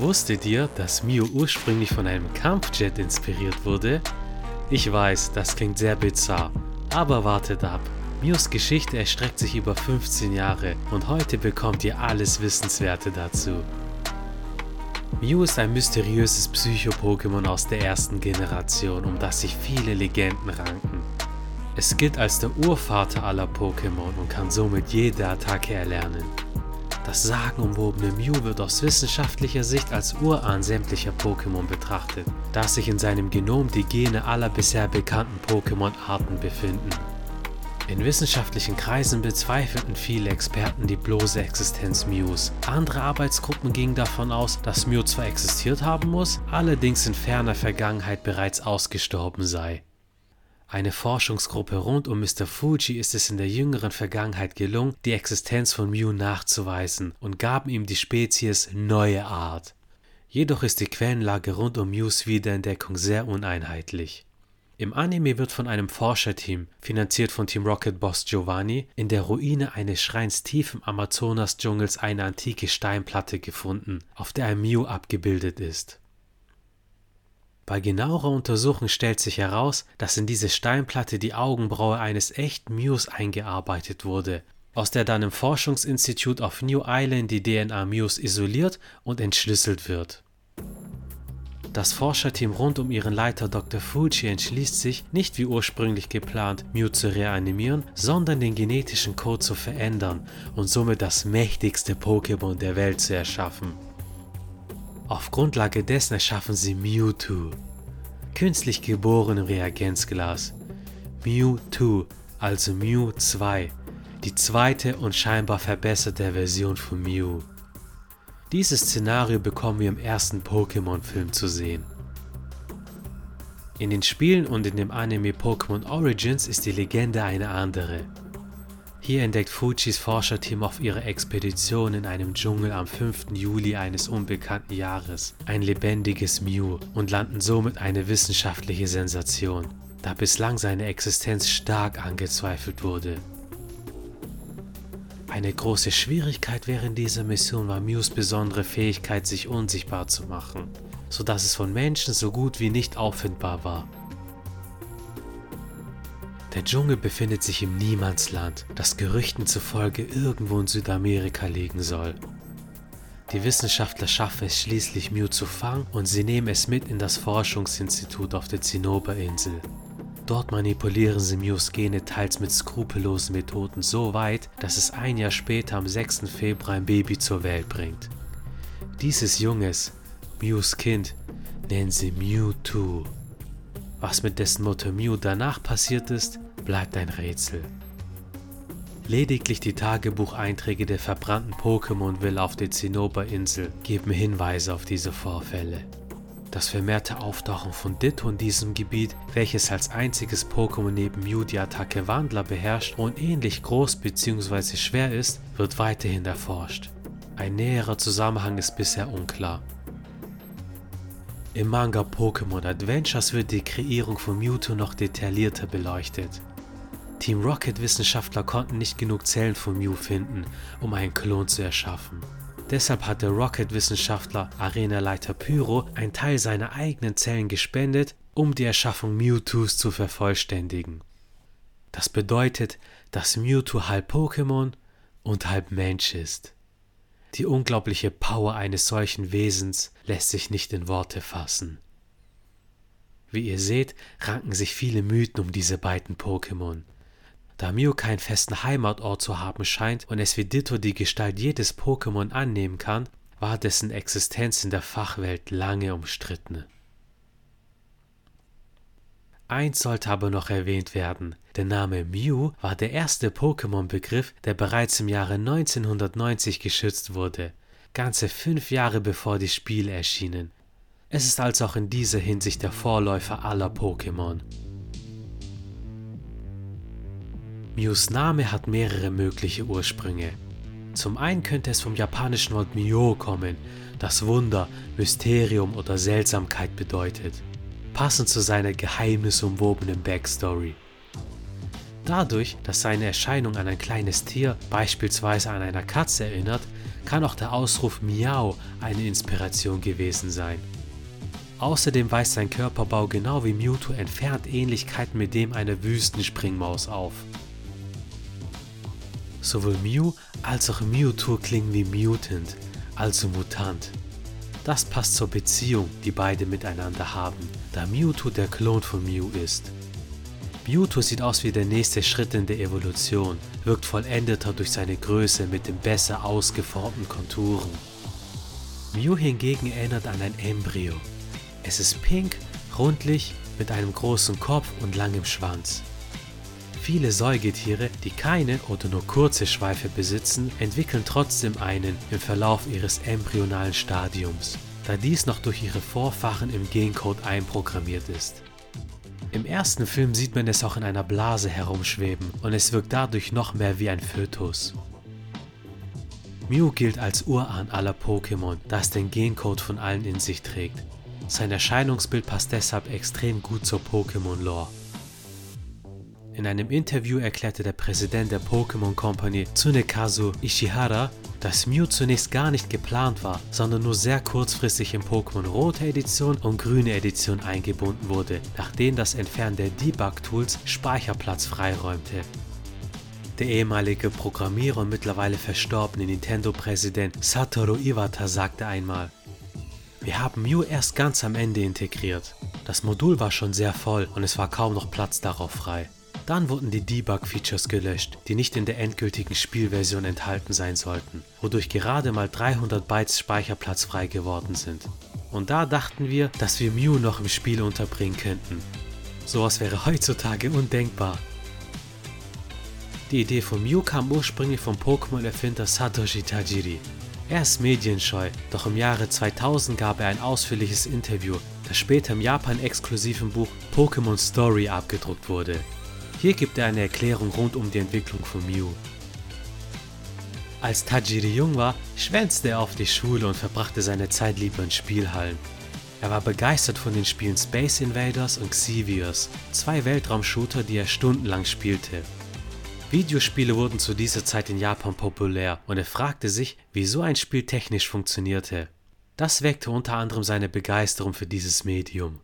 Wusstet ihr, dass Mew ursprünglich von einem Kampfjet inspiriert wurde? Ich weiß, das klingt sehr bizarr, aber wartet ab. Mews Geschichte erstreckt sich über 15 Jahre und heute bekommt ihr alles Wissenswerte dazu. Mew ist ein mysteriöses Psycho-Pokémon aus der ersten Generation, um das sich viele Legenden ranken. Es gilt als der Urvater aller Pokémon und kann somit jede Attacke erlernen. Das sagenumwobene Mew wird aus wissenschaftlicher Sicht als Urahn sämtlicher Pokémon betrachtet, da sich in seinem Genom die Gene aller bisher bekannten Pokémon-Arten befinden. In wissenschaftlichen Kreisen bezweifelten viele Experten die bloße Existenz Mews. Andere Arbeitsgruppen gingen davon aus, dass Mew zwar existiert haben muss, allerdings in ferner Vergangenheit bereits ausgestorben sei. Eine Forschungsgruppe rund um Mr. Fuji ist es in der jüngeren Vergangenheit gelungen, die Existenz von Mew nachzuweisen und gaben ihm die Spezies Neue Art. Jedoch ist die Quellenlage rund um Mews Wiederentdeckung sehr uneinheitlich. Im Anime wird von einem Forscherteam, finanziert von Team Rocket Boss Giovanni, in der Ruine eines Schreins tief im Amazonas-Dschungels eine antike Steinplatte gefunden, auf der ein Mew abgebildet ist. Bei genauerer Untersuchung stellt sich heraus, dass in diese Steinplatte die Augenbraue eines echten Mews eingearbeitet wurde, aus der dann im Forschungsinstitut auf New Island die DNA Mews isoliert und entschlüsselt wird. Das Forscherteam rund um ihren Leiter Dr. Fuji entschließt sich, nicht wie ursprünglich geplant, Mew zu reanimieren, sondern den genetischen Code zu verändern und somit das mächtigste Pokémon der Welt zu erschaffen. Auf Grundlage dessen erschaffen sie Mewtwo, künstlich geboren im Reagenzglas. Mewtwo, also Mew 2, die zweite und scheinbar verbesserte Version von Mew. Dieses Szenario bekommen wir im ersten Pokémon-Film zu sehen. In den Spielen und in dem Anime Pokémon Origins ist die Legende eine andere. Hier entdeckt Fujis Forscherteam auf ihrer Expedition in einem Dschungel am 5. Juli eines unbekannten Jahres ein lebendiges Mew und landen somit eine wissenschaftliche Sensation, da bislang seine Existenz stark angezweifelt wurde. Eine große Schwierigkeit während dieser Mission war Mews besondere Fähigkeit, sich unsichtbar zu machen, sodass es von Menschen so gut wie nicht auffindbar war. Der Dschungel befindet sich im Niemandsland, das Gerüchten zufolge irgendwo in Südamerika liegen soll. Die Wissenschaftler schaffen es schließlich, Mew zu fangen und sie nehmen es mit in das Forschungsinstitut auf der Zinnoberinsel. Dort manipulieren sie Mews Gene teils mit skrupellosen Methoden so weit, dass es ein Jahr später am 6. Februar ein Baby zur Welt bringt. Dieses Junges, Mews Kind, nennen sie Mewtwo. Was mit dessen Mutter Mew danach passiert ist, bleibt ein Rätsel. Lediglich die Tagebucheinträge der verbrannten Pokémon-Villa auf der Zinnoberinsel geben Hinweise auf diese Vorfälle. Das vermehrte Auftauchen von Ditto in diesem Gebiet, welches als einziges Pokémon neben Mew die Attacke Wandler beherrscht und ähnlich groß bzw. schwer ist, wird weiterhin erforscht. Ein näherer Zusammenhang ist bisher unklar. Im Manga Pokémon Adventures wird die Kreierung von Mewtwo noch detaillierter beleuchtet. Team Rocket Wissenschaftler konnten nicht genug Zellen von Mew finden, um einen Klon zu erschaffen. Deshalb hat der Rocket-Wissenschaftler Arena-Leiter Pyro einen Teil seiner eigenen Zellen gespendet, um die Erschaffung Mewtwo's zu vervollständigen. Das bedeutet, dass Mewtwo halb Pokémon und halb Mensch ist. Die unglaubliche Power eines solchen Wesens lässt sich nicht in Worte fassen. Wie ihr seht, ranken sich viele Mythen um diese beiden Pokémon. Da Mew keinen festen Heimatort zu haben scheint und es wie Ditto die Gestalt jedes Pokémon annehmen kann, war dessen Existenz in der Fachwelt lange umstritten. Eins sollte aber noch erwähnt werden. Der Name Mew war der erste Pokémon-Begriff, der bereits im Jahre 1990 geschützt wurde, ganze fünf Jahre bevor die Spiele erschienen. Es ist also auch in dieser Hinsicht der Vorläufer aller Pokémon. Mews Name hat mehrere mögliche Ursprünge. Zum einen könnte es vom japanischen Wort Myo kommen, das Wunder, Mysterium oder Seltsamkeit bedeutet passend zu seiner geheimnisumwobenen Backstory. Dadurch, dass seine Erscheinung an ein kleines Tier, beispielsweise an einer Katze erinnert, kann auch der Ausruf Miau eine Inspiration gewesen sein. Außerdem weist sein Körperbau genau wie Mewtwo entfernt Ähnlichkeiten mit dem einer Wüstenspringmaus auf. Sowohl Mew als auch Mewtwo klingen wie Mutant, also Mutant. Das passt zur Beziehung, die beide miteinander haben, da Mewtwo der Klon von Mew ist. Mewtwo sieht aus wie der nächste Schritt in der Evolution, wirkt vollendeter durch seine Größe mit den besser ausgeformten Konturen. Mew hingegen erinnert an ein Embryo. Es ist pink, rundlich, mit einem großen Kopf und langem Schwanz. Viele Säugetiere, die keine oder nur kurze Schweife besitzen, entwickeln trotzdem einen im Verlauf ihres embryonalen Stadiums, da dies noch durch ihre Vorfahren im Gencode einprogrammiert ist. Im ersten Film sieht man es auch in einer Blase herumschweben und es wirkt dadurch noch mehr wie ein Fötus. Mew gilt als Urahn aller Pokémon, da es den Gencode von allen in sich trägt. Sein Erscheinungsbild passt deshalb extrem gut zur Pokémon-Lore. In einem Interview erklärte der Präsident der Pokémon Company Tsunekazu Ishihara, dass Mew zunächst gar nicht geplant war, sondern nur sehr kurzfristig in Pokémon Rote Edition und Grüne Edition eingebunden wurde, nachdem das Entfernen der Debug-Tools Speicherplatz freiräumte. Der ehemalige Programmierer und mittlerweile verstorbene Nintendo-Präsident Satoru Iwata sagte einmal, wir haben Mew erst ganz am Ende integriert. Das Modul war schon sehr voll und es war kaum noch Platz darauf frei. Dann wurden die Debug-Features gelöscht, die nicht in der endgültigen Spielversion enthalten sein sollten, wodurch gerade mal 300 Bytes Speicherplatz frei geworden sind. Und da dachten wir, dass wir Mew noch im Spiel unterbringen könnten. Sowas wäre heutzutage undenkbar. Die Idee von Mew kam ursprünglich vom Pokémon-Erfinder Satoshi Tajiri. Er ist medienscheu, doch im Jahre 2000 gab er ein ausführliches Interview, das später im Japan-exklusiven Buch Pokémon Story abgedruckt wurde. Hier gibt er eine Erklärung rund um die Entwicklung von Mew. Als Tajiri jung war, schwänzte er auf die Schule und verbrachte seine Zeit lieber in Spielhallen. Er war begeistert von den Spielen Space Invaders und Xevious, zwei Weltraumshooter, die er stundenlang spielte. Videospiele wurden zu dieser Zeit in Japan populär und er fragte sich, wie so ein Spiel technisch funktionierte. Das weckte unter anderem seine Begeisterung für dieses Medium.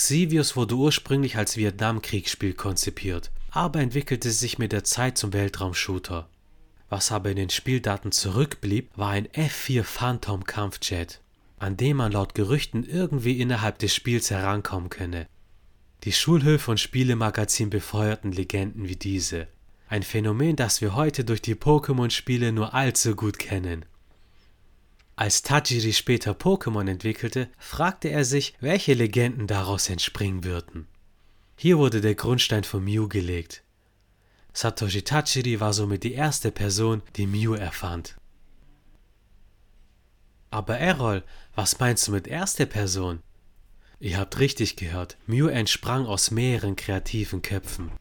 Xevious wurde ursprünglich als Vietnamkriegsspiel konzipiert, aber entwickelte sich mit der Zeit zum Weltraumshooter. Was aber in den Spieldaten zurückblieb, war ein F4 Phantom Kampfjet, an dem man laut Gerüchten irgendwie innerhalb des Spiels herankommen könne. Die Schulhöfe und Spielemagazin befeuerten Legenden wie diese. Ein Phänomen, das wir heute durch die Pokémon-Spiele nur allzu gut kennen. Als Tajiri später Pokémon entwickelte, fragte er sich, welche Legenden daraus entspringen würden. Hier wurde der Grundstein von Mew gelegt. Satoshi Tajiri war somit die erste Person, die Mew erfand. Aber Errol, was meinst du mit erster Person? Ihr habt richtig gehört, Mew entsprang aus mehreren kreativen Köpfen.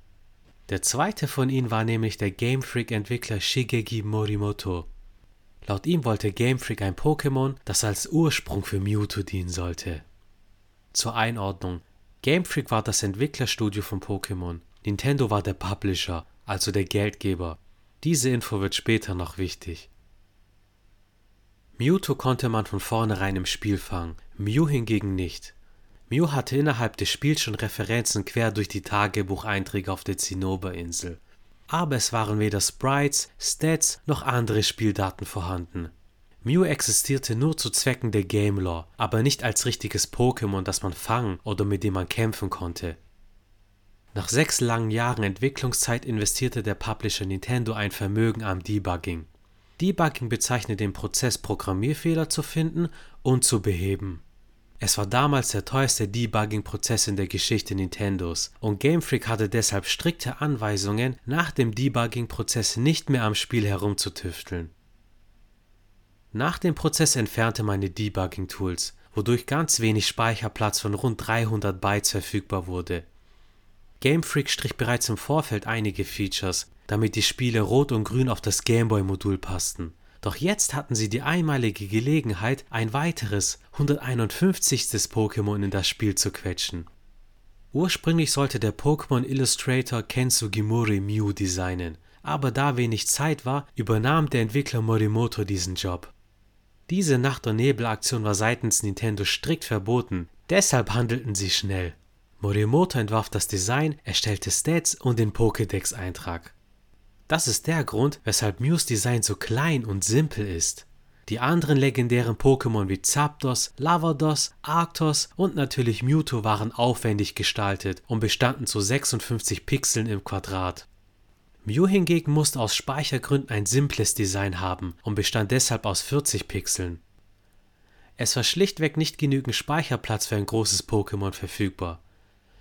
Der zweite von ihnen war nämlich der Game Freak-Entwickler Shigeki Morimoto. Laut ihm wollte Game Freak ein Pokémon, das als Ursprung für Mewtwo dienen sollte. Zur Einordnung: Game Freak war das Entwicklerstudio von Pokémon. Nintendo war der Publisher, also der Geldgeber. Diese Info wird später noch wichtig. Mewtwo konnte man von vornherein im Spiel fangen, Mew hingegen nicht. Mew hatte innerhalb des Spiels schon Referenzen quer durch die Tagebucheinträge auf der Zinnoberinsel aber es waren weder Sprites, Stats noch andere Spieldaten vorhanden. Mew existierte nur zu Zwecken der Game Lore, aber nicht als richtiges Pokémon, das man fangen oder mit dem man kämpfen konnte. Nach sechs langen Jahren Entwicklungszeit investierte der Publisher Nintendo ein Vermögen am Debugging. Debugging bezeichnet den Prozess, Programmierfehler zu finden und zu beheben. Es war damals der teuerste Debugging-Prozess in der Geschichte Nintendos und Game Freak hatte deshalb strikte Anweisungen, nach dem Debugging-Prozess nicht mehr am Spiel herumzutüfteln. Nach dem Prozess entfernte man die Debugging-Tools, wodurch ganz wenig Speicherplatz von rund 300 Bytes verfügbar wurde. Game Freak strich bereits im Vorfeld einige Features, damit die Spiele Rot und Grün auf das Gameboy-Modul passten. Doch jetzt hatten sie die einmalige Gelegenheit, ein weiteres, 151. Pokémon in das Spiel zu quetschen. Ursprünglich sollte der Pokémon Illustrator Ken Sugimori Mew designen, aber da wenig Zeit war, übernahm der Entwickler Morimoto diesen Job. Diese Nacht- und Nebelaktion war seitens Nintendo strikt verboten, deshalb handelten sie schnell. Morimoto entwarf das Design, erstellte Stats und den Pokédex-Eintrag. Das ist der Grund, weshalb Mews Design so klein und simpel ist. Die anderen legendären Pokémon wie Zapdos, Lavados, Arctos und natürlich Mewtwo waren aufwendig gestaltet und bestanden zu 56 Pixeln im Quadrat. Mew hingegen musste aus Speichergründen ein simples Design haben und bestand deshalb aus 40 Pixeln. Es war schlichtweg nicht genügend Speicherplatz für ein großes Pokémon verfügbar.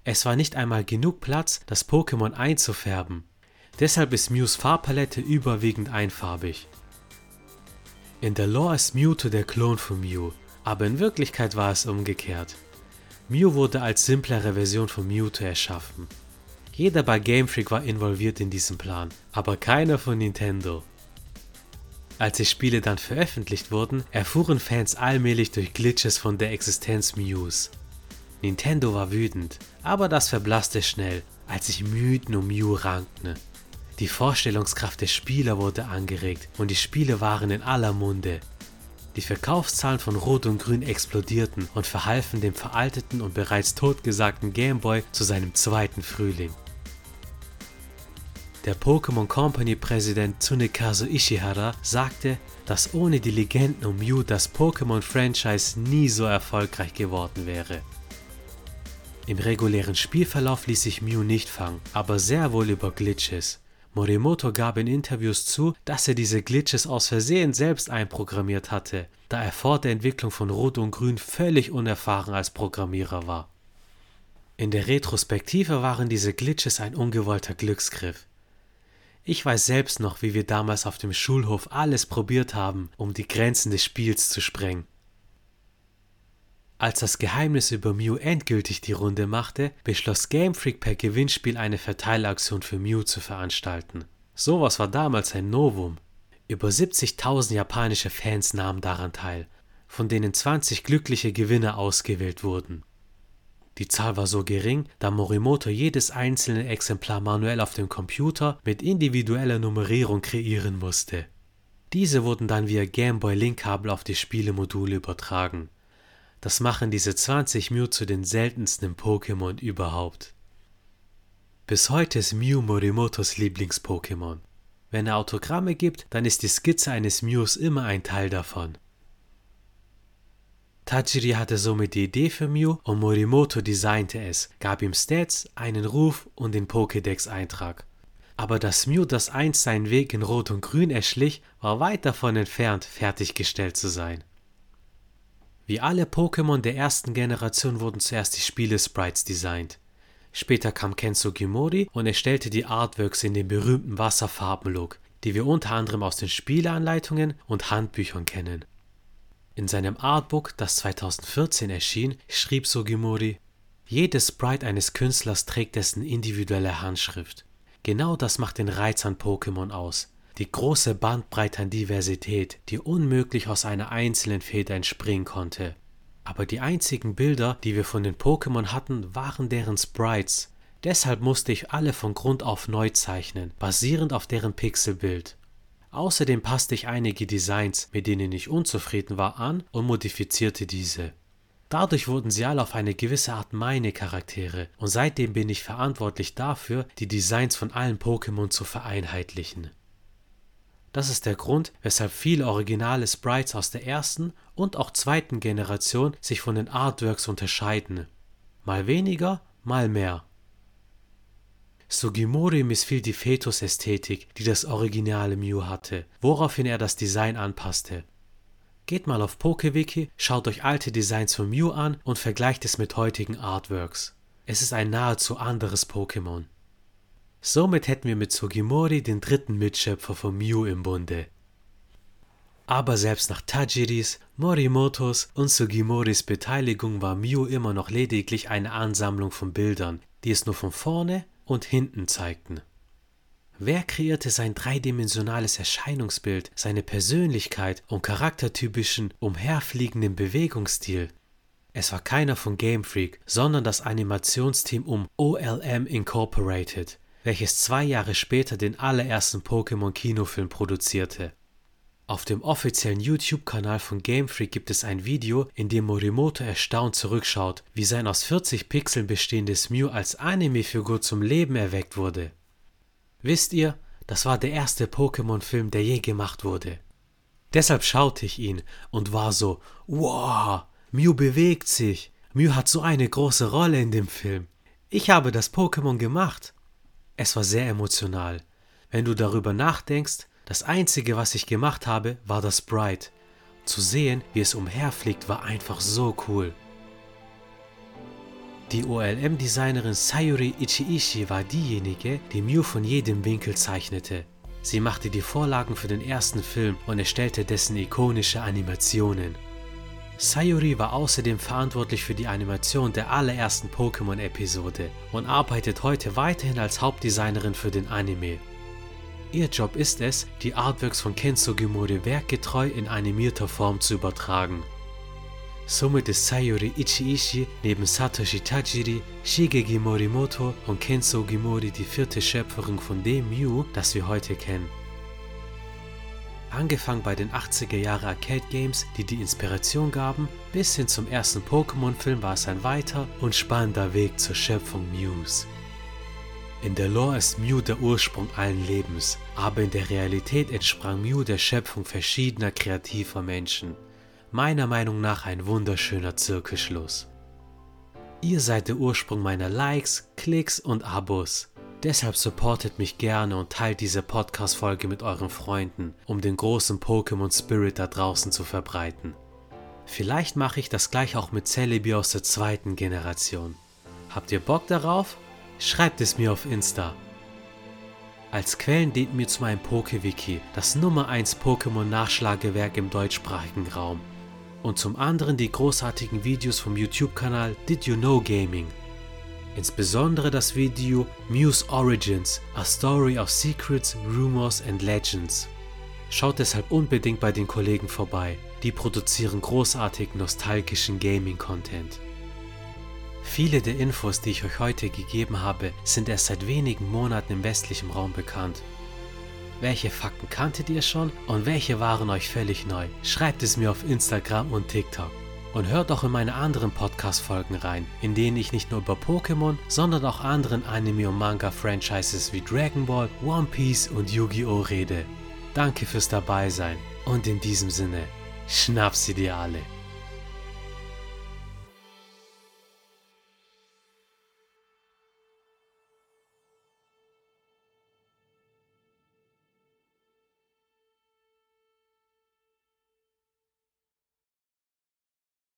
Es war nicht einmal genug Platz, das Pokémon einzufärben. Deshalb ist Mews Farbpalette überwiegend einfarbig. In der Lore ist Mewtwo der Klon von Mew, aber in Wirklichkeit war es umgekehrt. Mew wurde als simplere Version von Mewtwo erschaffen. Jeder bei Game Freak war involviert in diesem Plan, aber keiner von Nintendo. Als die Spiele dann veröffentlicht wurden, erfuhren Fans allmählich durch Glitches von der Existenz Mews. Nintendo war wütend, aber das verblasste schnell, als sich Mythen um Mew rankten. Die Vorstellungskraft der Spieler wurde angeregt und die Spiele waren in aller Munde. Die Verkaufszahlen von Rot und Grün explodierten und verhalfen dem veralteten und bereits totgesagten Gameboy zu seinem zweiten Frühling. Der Pokémon Company Präsident Tsunekazu Ishihara sagte, dass ohne die Legenden um Mew das Pokémon-Franchise nie so erfolgreich geworden wäre. Im regulären Spielverlauf ließ sich Mew nicht fangen, aber sehr wohl über Glitches. Morimoto gab in Interviews zu, dass er diese Glitches aus Versehen selbst einprogrammiert hatte, da er vor der Entwicklung von Rot und Grün völlig unerfahren als Programmierer war. In der Retrospektive waren diese Glitches ein ungewollter Glücksgriff. Ich weiß selbst noch, wie wir damals auf dem Schulhof alles probiert haben, um die Grenzen des Spiels zu sprengen. Als das Geheimnis über Mew endgültig die Runde machte, beschloss Game Freak per Gewinnspiel eine Verteilaktion für Mew zu veranstalten. Sowas war damals ein Novum. Über 70.000 japanische Fans nahmen daran teil, von denen 20 glückliche Gewinner ausgewählt wurden. Die Zahl war so gering, da Morimoto jedes einzelne Exemplar manuell auf dem Computer mit individueller Nummerierung kreieren musste. Diese wurden dann via Gameboy Link-Kabel auf die Spielemodule übertragen. Das machen diese 20 Mew zu den seltensten Pokémon überhaupt. Bis heute ist Mew Morimotos Lieblings-Pokémon. Wenn er Autogramme gibt, dann ist die Skizze eines Mews immer ein Teil davon. Tajiri hatte somit die Idee für Mew und Morimoto designte es, gab ihm Stats, einen Ruf und den Pokédex-Eintrag. Aber dass Mew das einst seinen Weg in Rot und Grün erschlich, war weit davon entfernt, fertiggestellt zu sein. Wie alle Pokémon der ersten Generation wurden zuerst die Spiele-Sprites designt. Später kam Ken Sugimori und erstellte die Artworks in dem berühmten Wasserfarbenlook, die wir unter anderem aus den Spieleanleitungen und Handbüchern kennen. In seinem Artbook, das 2014 erschien, schrieb Sugimori, jedes Sprite eines Künstlers trägt dessen individuelle Handschrift. Genau das macht den Reiz an Pokémon aus die große Bandbreite an Diversität, die unmöglich aus einer einzelnen Feder entspringen konnte. Aber die einzigen Bilder, die wir von den Pokémon hatten, waren deren Sprites. Deshalb musste ich alle von Grund auf neu zeichnen, basierend auf deren Pixelbild. Außerdem passte ich einige Designs, mit denen ich unzufrieden war, an und modifizierte diese. Dadurch wurden sie alle auf eine gewisse Art meine Charaktere und seitdem bin ich verantwortlich dafür, die Designs von allen Pokémon zu vereinheitlichen. Das ist der Grund, weshalb viele originale Sprites aus der ersten und auch zweiten Generation sich von den Artworks unterscheiden. Mal weniger, mal mehr. Sugimori missfiel die Fetus-Ästhetik, die das originale Mew hatte, woraufhin er das Design anpasste. Geht mal auf PokeWiki, schaut euch alte Designs von Mew an und vergleicht es mit heutigen Artworks. Es ist ein nahezu anderes Pokémon. Somit hätten wir mit Sugimori den dritten Mitschöpfer von Mew im Bunde. Aber selbst nach Tajiris, Morimotos und Sugimoris Beteiligung war Mew immer noch lediglich eine Ansammlung von Bildern, die es nur von vorne und hinten zeigten. Wer kreierte sein dreidimensionales Erscheinungsbild, seine Persönlichkeit und charaktertypischen, umherfliegenden Bewegungsstil? Es war keiner von Game Freak, sondern das Animationsteam um OLM Incorporated, welches zwei Jahre später den allerersten Pokémon-Kinofilm produzierte. Auf dem offiziellen YouTube-Kanal von Game Freak gibt es ein Video, in dem Morimoto erstaunt zurückschaut, wie sein aus 40 Pixeln bestehendes Mew als Anime-Figur zum Leben erweckt wurde. Wisst ihr, das war der erste Pokémon-Film, der je gemacht wurde. Deshalb schaute ich ihn und war so, wow, Mew bewegt sich, Mew hat so eine große Rolle in dem Film. Ich habe das Pokémon gemacht. Es war sehr emotional. Wenn du darüber nachdenkst, das Einzige, was ich gemacht habe, war das Sprite. Zu sehen, wie es umherfliegt, war einfach so cool. Die OLM-Designerin Sayuri Ichiishi war diejenige, die Mew von jedem Winkel zeichnete. Sie machte die Vorlagen für den ersten Film und erstellte dessen ikonische Animationen. Sayuri war außerdem verantwortlich für die Animation der allerersten Pokémon-Episode und arbeitet heute weiterhin als Hauptdesignerin für den Anime. Ihr Job ist es, die Artworks von Ken Sugimori werkgetreu in animierter Form zu übertragen. Somit ist Sayuri Ichiishi neben Satoshi Tajiri, Shigeki Morimoto und Ken Sugimori die vierte Schöpferin von dem Mew, das wir heute kennen. Angefangen bei den 80er Jahre Arcade Games, die die Inspiration gaben, bis hin zum ersten Pokémon-Film war es ein weiter und spannender Weg zur Schöpfung Mews. In der Lore ist Mew der Ursprung allen Lebens, aber in der Realität entsprang Mew der Schöpfung verschiedener kreativer Menschen. Meiner Meinung nach ein wunderschöner Zirkelschluss. Ihr seid der Ursprung meiner Likes, Klicks und Abos. Deshalb supportet mich gerne und teilt diese Podcast-Folge mit euren Freunden, um den großen Pokémon Spirit da draußen zu verbreiten. Vielleicht mache ich das gleich auch mit Celebi aus der zweiten Generation. Habt ihr Bock darauf? Schreibt es mir auf Insta. Als Quellen dient mir zu meinem PokeWiki, das Nummer 1 Pokémon-Nachschlagewerk im deutschsprachigen Raum. Und zum anderen die großartigen Videos vom YouTube-Kanal Did You Know Gaming. Insbesondere das Video Muse Origins, A Story of Secrets, Rumors and Legends. Schaut deshalb unbedingt bei den Kollegen vorbei, die produzieren großartig nostalgischen Gaming-Content. Viele der Infos, die ich euch heute gegeben habe, sind erst seit wenigen Monaten im westlichen Raum bekannt. Welche Fakten kanntet ihr schon und welche waren euch völlig neu? Schreibt es mir auf Instagram und TikTok. Und hört auch in meine anderen Podcast-Folgen rein, in denen ich nicht nur über Pokémon, sondern auch anderen Anime- und Manga-Franchises wie Dragon Ball, One Piece und Yu-Gi-Oh! rede. Danke fürs Dabeisein und in diesem Sinne, schnapp sie dir alle.